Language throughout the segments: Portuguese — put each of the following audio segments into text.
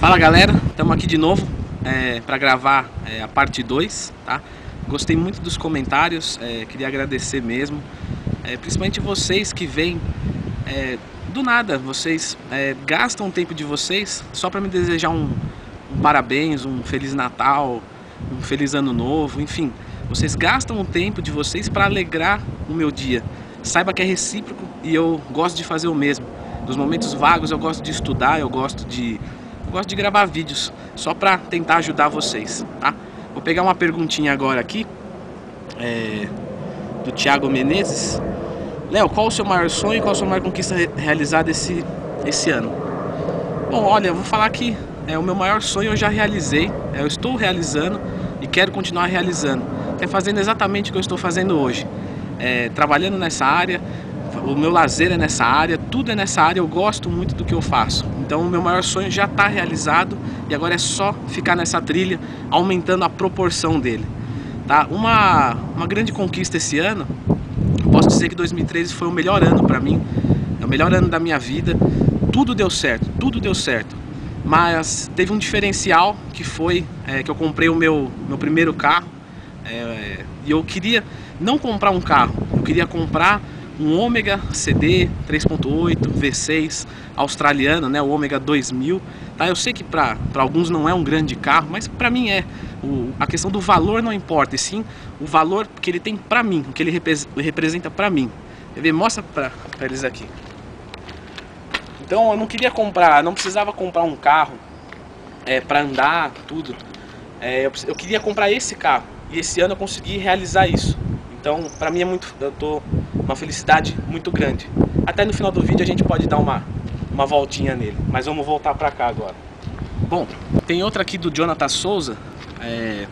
Fala galera, estamos aqui de novo é, para gravar é, a parte 2, tá? Gostei muito dos comentários, é, queria agradecer mesmo, é, principalmente vocês que vêm é, do nada, vocês é, gastam o tempo de vocês só para me desejar um, um parabéns, um feliz Natal, um feliz ano novo, enfim, vocês gastam o tempo de vocês para alegrar o meu dia. Saiba que é recíproco e eu gosto de fazer o mesmo. Nos momentos vagos eu gosto de estudar, eu gosto de gosto de gravar vídeos só para tentar ajudar vocês, tá? Vou pegar uma perguntinha agora aqui é, do Thiago Menezes. Léo, qual o seu maior sonho e qual a sua maior conquista realizada esse, esse ano? Bom, olha, eu vou falar que é, o meu maior sonho eu já realizei, é, eu estou realizando e quero continuar realizando. É fazendo exatamente o que eu estou fazendo hoje. É, trabalhando nessa área, o meu lazer é nessa área, tudo é nessa área, eu gosto muito do que eu faço. Então o meu maior sonho já está realizado e agora é só ficar nessa trilha, aumentando a proporção dele. Tá? Uma, uma grande conquista esse ano, posso dizer que 2013 foi o melhor ano para mim, é o melhor ano da minha vida, tudo deu certo, tudo deu certo. Mas teve um diferencial que foi é, que eu comprei o meu, meu primeiro carro é, e eu queria não comprar um carro, eu queria comprar um Ômega CD 3.8 V6 australiano, né, o Ômega 2000. Tá? Eu sei que para alguns não é um grande carro, mas para mim é. O, a questão do valor não importa, e sim o valor que ele tem para mim, o que ele representa para mim. Quer ver? Mostra para eles aqui. Então eu não queria comprar, não precisava comprar um carro é, para andar, tudo. É, eu, eu queria comprar esse carro e esse ano eu consegui realizar isso. Então, para mim é muito, eu tô uma felicidade muito grande. Até no final do vídeo a gente pode dar uma, uma voltinha nele, mas vamos voltar para cá agora. Bom, tem outra aqui do Jonathan Souza, é,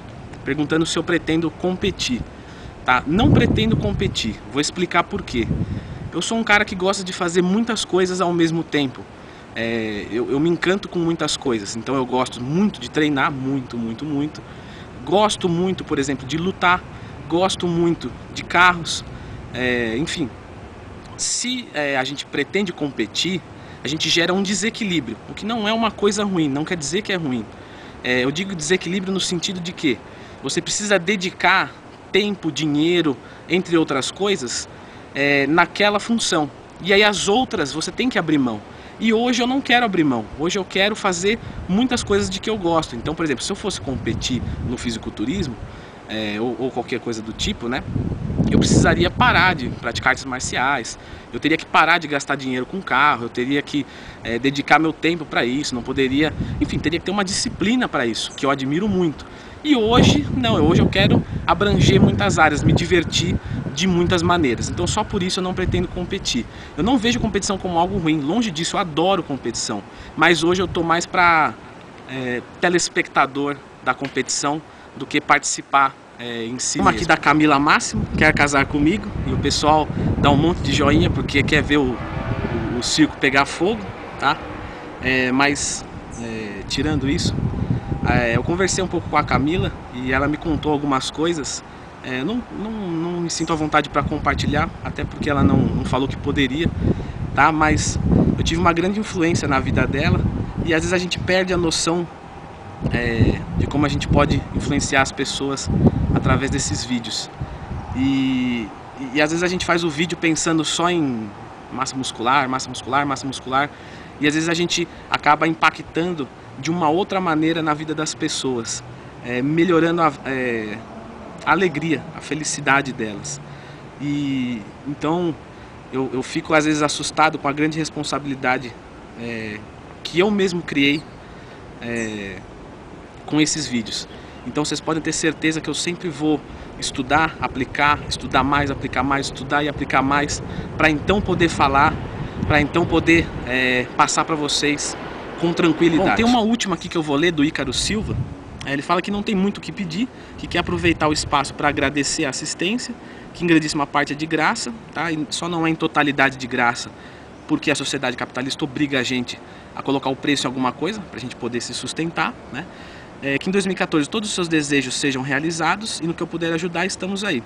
perguntando se eu pretendo competir. Tá? Não pretendo competir, vou explicar por quê. Eu sou um cara que gosta de fazer muitas coisas ao mesmo tempo. É, eu, eu me encanto com muitas coisas, então eu gosto muito de treinar, muito, muito, muito. Gosto muito, por exemplo, de lutar, gosto muito de carros, é, enfim, se é, a gente pretende competir, a gente gera um desequilíbrio, o que não é uma coisa ruim, não quer dizer que é ruim. É, eu digo desequilíbrio no sentido de que você precisa dedicar tempo, dinheiro, entre outras coisas, é, naquela função. E aí as outras você tem que abrir mão. E hoje eu não quero abrir mão. Hoje eu quero fazer muitas coisas de que eu gosto. Então, por exemplo, se eu fosse competir no fisiculturismo, é, ou, ou, qualquer coisa do tipo, né? Eu precisaria parar de praticar artes marciais, eu teria que parar de gastar dinheiro com carro, eu teria que é, dedicar meu tempo para isso, não poderia, enfim, teria que ter uma disciplina para isso, que eu admiro muito. E hoje, não, hoje eu quero abranger muitas áreas, me divertir de muitas maneiras. Então só por isso eu não pretendo competir. Eu não vejo competição como algo ruim, longe disso, eu adoro competição. Mas hoje eu tô mais para é, telespectador da competição do que participar é, em si. Uma aqui da Camila Máximo, quer casar comigo, e o pessoal dá um monte de joinha porque quer ver o, o, o circo pegar fogo, tá? É, mas, é, tirando isso, é, eu conversei um pouco com a Camila e ela me contou algumas coisas. É, não, não, não me sinto à vontade para compartilhar, até porque ela não, não falou que poderia, tá? Mas eu tive uma grande influência na vida dela e às vezes a gente perde a noção é, de como a gente pode influenciar as pessoas através desses vídeos. E, e, às vezes a gente faz o vídeo pensando só em massa muscular, massa muscular, massa muscular, e às vezes a gente acaba impactando de uma outra maneira na vida das pessoas, é, melhorando a, é, a, alegria, a felicidade delas. E então eu, eu, fico às vezes assustado com a grande responsabilidade é, que eu mesmo criei é, com esses vídeos. Então vocês podem ter certeza que eu sempre vou estudar, aplicar, estudar mais, aplicar mais, estudar e aplicar mais, para então poder falar, para então poder é, passar para vocês com tranquilidade. Bom, tem uma última aqui que eu vou ler do Ícaro Silva. É, ele fala que não tem muito o que pedir, que quer aproveitar o espaço para agradecer a assistência, que em grandíssima parte é de graça, tá? E só não é em totalidade de graça, porque a sociedade capitalista obriga a gente a colocar o preço em alguma coisa para a gente poder se sustentar, né? É, que em 2014 todos os seus desejos sejam realizados e no que eu puder ajudar, estamos aí.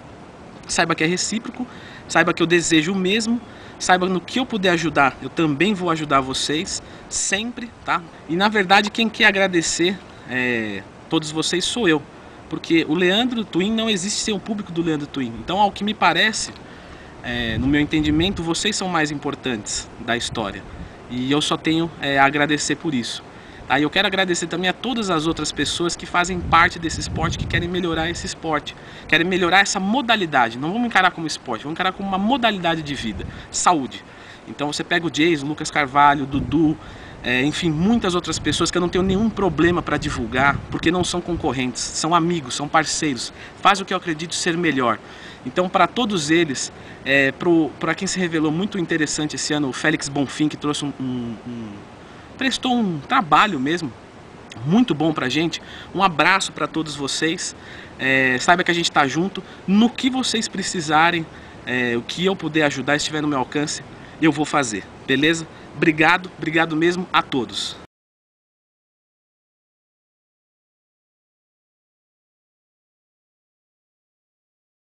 Saiba que é recíproco, Saiba que eu desejo o mesmo. Saiba no que eu puder ajudar, eu também vou ajudar vocês, sempre, tá? E na verdade, quem quer agradecer é, todos vocês sou eu. Porque o Leandro Twin não existe sem o público do Leandro Twin. Então, ao que me parece, é, no meu entendimento, vocês são mais importantes da história. E eu só tenho é, a agradecer por isso. Tá? E eu quero agradecer também a todas as outras pessoas que fazem parte desse esporte, que querem melhorar esse esporte, querem melhorar essa modalidade. Não vamos encarar como esporte, vamos encarar como uma modalidade de vida, saúde. Então você pega o Jason, Lucas Carvalho, Dudu, é, enfim, muitas outras pessoas que eu não tenho nenhum problema para divulgar, porque não são concorrentes, são amigos, são parceiros, faz o que eu acredito ser melhor. Então, para todos eles, é, para quem se revelou muito interessante esse ano, o Félix Bonfim, que trouxe um, um, um prestou um trabalho mesmo muito bom pra gente. Um abraço para todos vocês. É, saiba que a gente está junto. No que vocês precisarem, é, o que eu puder ajudar, estiver no meu alcance, eu vou fazer. Beleza? Obrigado, obrigado mesmo a todos.